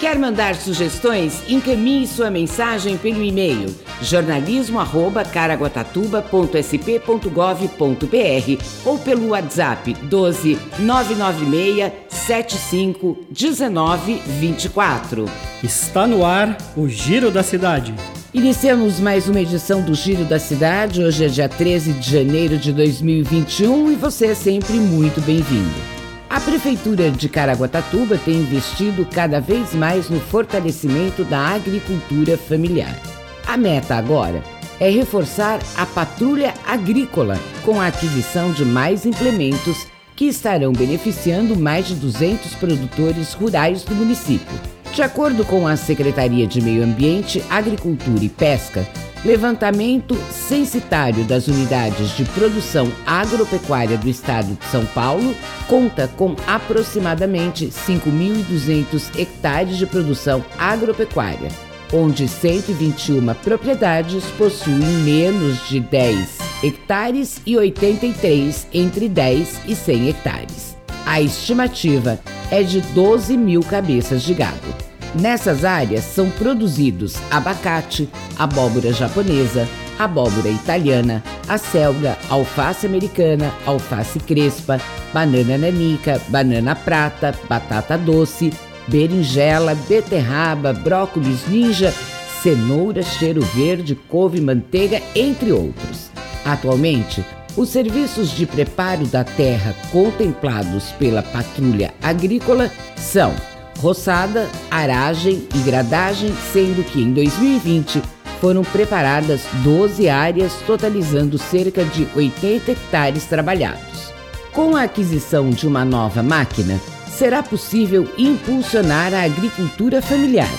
Quer mandar sugestões? Encaminhe sua mensagem pelo e-mail jornalismo@caraguatatuba.sp.gov.br ou pelo WhatsApp 12 996 75 19 24. Está no ar o Giro da Cidade. Iniciamos mais uma edição do Giro da Cidade. Hoje é dia 13 de janeiro de 2021 e você é sempre muito bem-vindo. A Prefeitura de Caraguatatuba tem investido cada vez mais no fortalecimento da agricultura familiar. A meta agora é reforçar a patrulha agrícola com a aquisição de mais implementos que estarão beneficiando mais de 200 produtores rurais do município. De acordo com a Secretaria de Meio Ambiente, Agricultura e Pesca, Levantamento censitário das unidades de produção agropecuária do estado de São Paulo conta com aproximadamente 5.200 hectares de produção agropecuária, onde 121 propriedades possuem menos de 10 hectares e 83 entre 10 e 100 hectares. A estimativa é de 12 mil cabeças de gado. Nessas áreas são produzidos abacate, abóbora japonesa, abóbora italiana, acelga, alface americana, alface crespa, banana nanica, banana prata, batata doce, berinjela, beterraba, brócolis ninja, cenoura, cheiro verde, couve, manteiga, entre outros. Atualmente, os serviços de preparo da terra contemplados pela patrulha agrícola são roçada, aragem e gradagem, sendo que em 2020 foram preparadas 12 áreas, totalizando cerca de 80 hectares trabalhados. Com a aquisição de uma nova máquina, será possível impulsionar a agricultura familiar,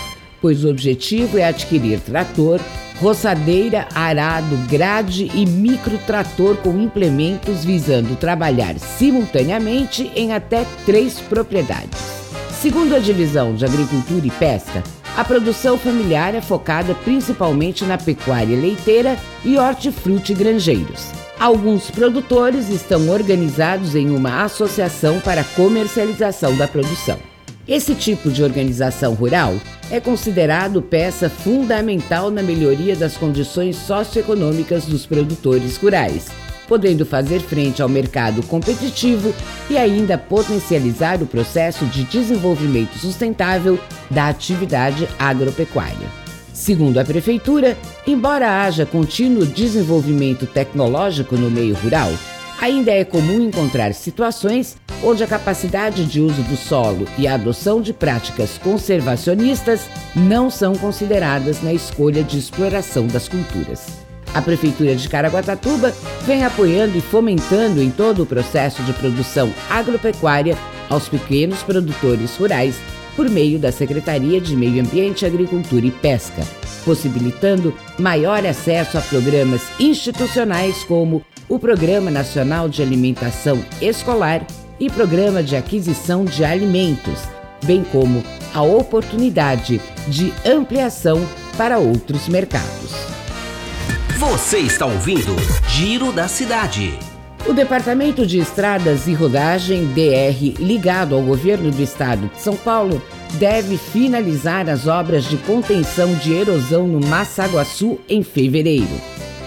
pois o objetivo é adquirir trator, roçadeira, arado, grade e microtrator com implementos visando trabalhar simultaneamente em até três propriedades. Segundo a Divisão de Agricultura e Pesca, a produção familiar é focada principalmente na pecuária leiteira e hortifruti granjeiros. Alguns produtores estão organizados em uma associação para comercialização da produção. Esse tipo de organização rural é considerado peça fundamental na melhoria das condições socioeconômicas dos produtores rurais podendo fazer frente ao mercado competitivo e ainda potencializar o processo de desenvolvimento sustentável da atividade agropecuária. Segundo a Prefeitura, embora haja contínuo desenvolvimento tecnológico no meio rural, ainda é comum encontrar situações onde a capacidade de uso do solo e a adoção de práticas conservacionistas não são consideradas na escolha de exploração das culturas. A Prefeitura de Caraguatatuba vem apoiando e fomentando em todo o processo de produção agropecuária aos pequenos produtores rurais por meio da Secretaria de Meio Ambiente, Agricultura e Pesca, possibilitando maior acesso a programas institucionais como o Programa Nacional de Alimentação Escolar e Programa de Aquisição de Alimentos, bem como a oportunidade de ampliação para outros mercados. Você está ouvindo Giro da Cidade. O Departamento de Estradas e Rodagem, DR, ligado ao governo do estado de São Paulo, deve finalizar as obras de contenção de erosão no Massaguaçu em fevereiro.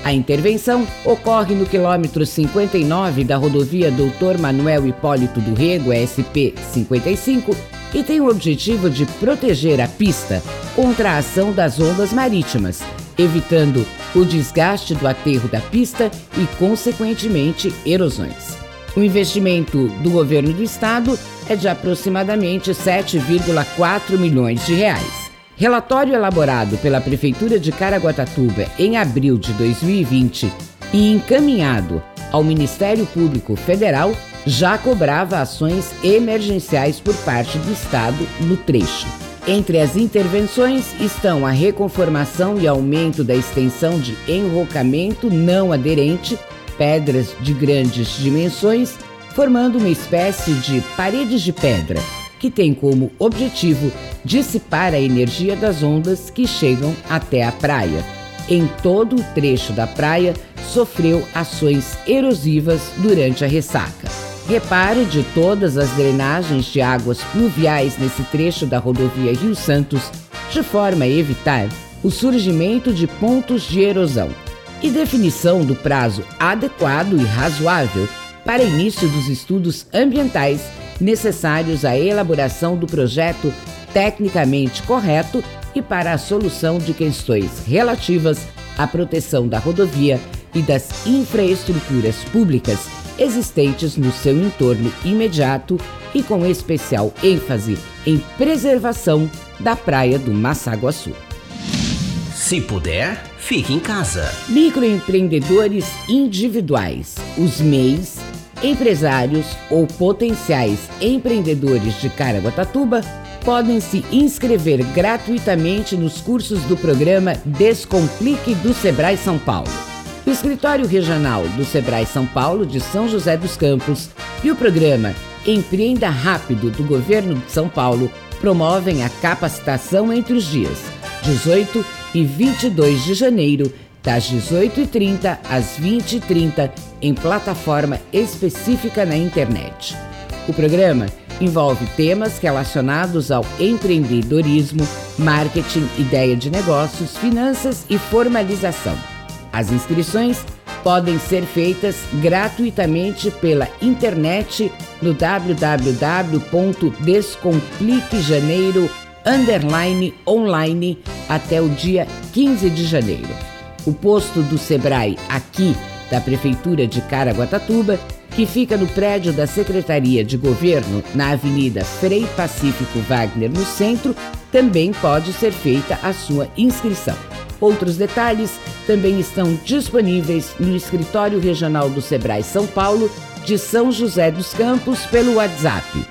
A intervenção ocorre no quilômetro 59 da rodovia Doutor Manuel Hipólito do Rego, SP 55, e tem o objetivo de proteger a pista contra a ação das ondas marítimas evitando o desgaste do aterro da pista e, consequentemente, erosões. O investimento do governo do estado é de aproximadamente 7,4 milhões de reais. Relatório elaborado pela Prefeitura de Caraguatatuba em abril de 2020 e encaminhado ao Ministério Público Federal já cobrava ações emergenciais por parte do Estado no trecho. Entre as intervenções estão a reconformação e aumento da extensão de enrocamento não aderente pedras de grandes dimensões, formando uma espécie de paredes de pedra, que tem como objetivo dissipar a energia das ondas que chegam até a praia. Em todo o trecho da praia, sofreu ações erosivas durante a ressaca. Repare de todas as drenagens de águas pluviais nesse trecho da rodovia Rio Santos, de forma a evitar o surgimento de pontos de erosão e definição do prazo adequado e razoável para início dos estudos ambientais necessários à elaboração do projeto tecnicamente correto e para a solução de questões relativas à proteção da rodovia e das infraestruturas públicas existentes no seu entorno imediato e com especial ênfase em preservação da praia do Massaguaçu. Se puder, fique em casa. Microempreendedores individuais, os MEIs, empresários ou potenciais empreendedores de Caraguatatuba podem se inscrever gratuitamente nos cursos do programa Descomplique do Sebrae São Paulo. O Escritório Regional do Sebrae São Paulo de São José dos Campos e o programa Empreenda Rápido do Governo de São Paulo promovem a capacitação entre os dias 18 e 22 de janeiro, das 18h30 às 20h30, em plataforma específica na internet. O programa envolve temas relacionados ao empreendedorismo, marketing, ideia de negócios, finanças e formalização. As inscrições podem ser feitas gratuitamente pela internet no www.descompliquejaneiro_online até o dia 15 de janeiro. O posto do Sebrae aqui da Prefeitura de Caraguatatuba, que fica no prédio da Secretaria de Governo, na Avenida Frei Pacífico Wagner, no centro, também pode ser feita a sua inscrição. Outros detalhes também estão disponíveis no Escritório Regional do Sebrae São Paulo, de São José dos Campos, pelo WhatsApp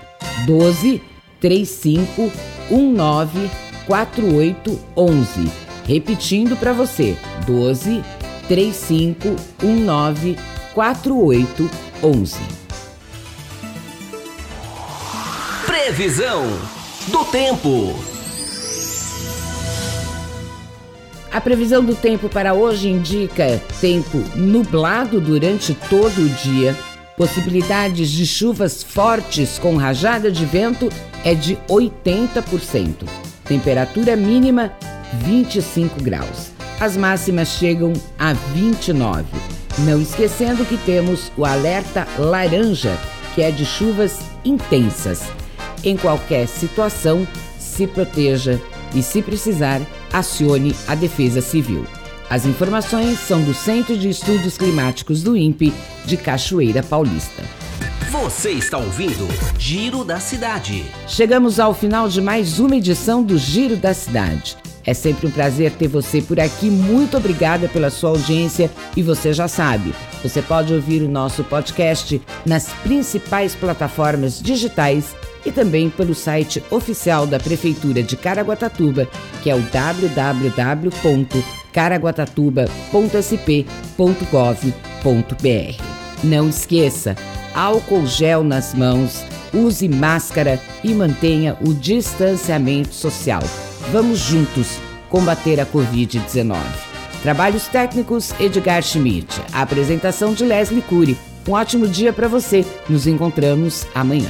12 35 19 4811. Repetindo para você, 12 35 19 4811. Previsão do tempo. A previsão do tempo para hoje indica tempo nublado durante todo o dia. Possibilidades de chuvas fortes com rajada de vento é de 80%. Temperatura mínima 25 graus. As máximas chegam a 29. Não esquecendo que temos o alerta laranja, que é de chuvas intensas. Em qualquer situação, se proteja e, se precisar, acione a Defesa Civil. As informações são do Centro de Estudos Climáticos do INPE de Cachoeira Paulista. Você está ouvindo Giro da Cidade. Chegamos ao final de mais uma edição do Giro da Cidade. É sempre um prazer ter você por aqui. Muito obrigada pela sua audiência. E você já sabe, você pode ouvir o nosso podcast nas principais plataformas digitais e também pelo site oficial da Prefeitura de Caraguatatuba, que é o www.caraguatatuba.sp.gov.br. Não esqueça, álcool gel nas mãos, use máscara e mantenha o distanciamento social. Vamos juntos combater a Covid-19. Trabalhos técnicos Edgar Schmidt. A apresentação de Leslie Cury. Um ótimo dia para você. Nos encontramos amanhã.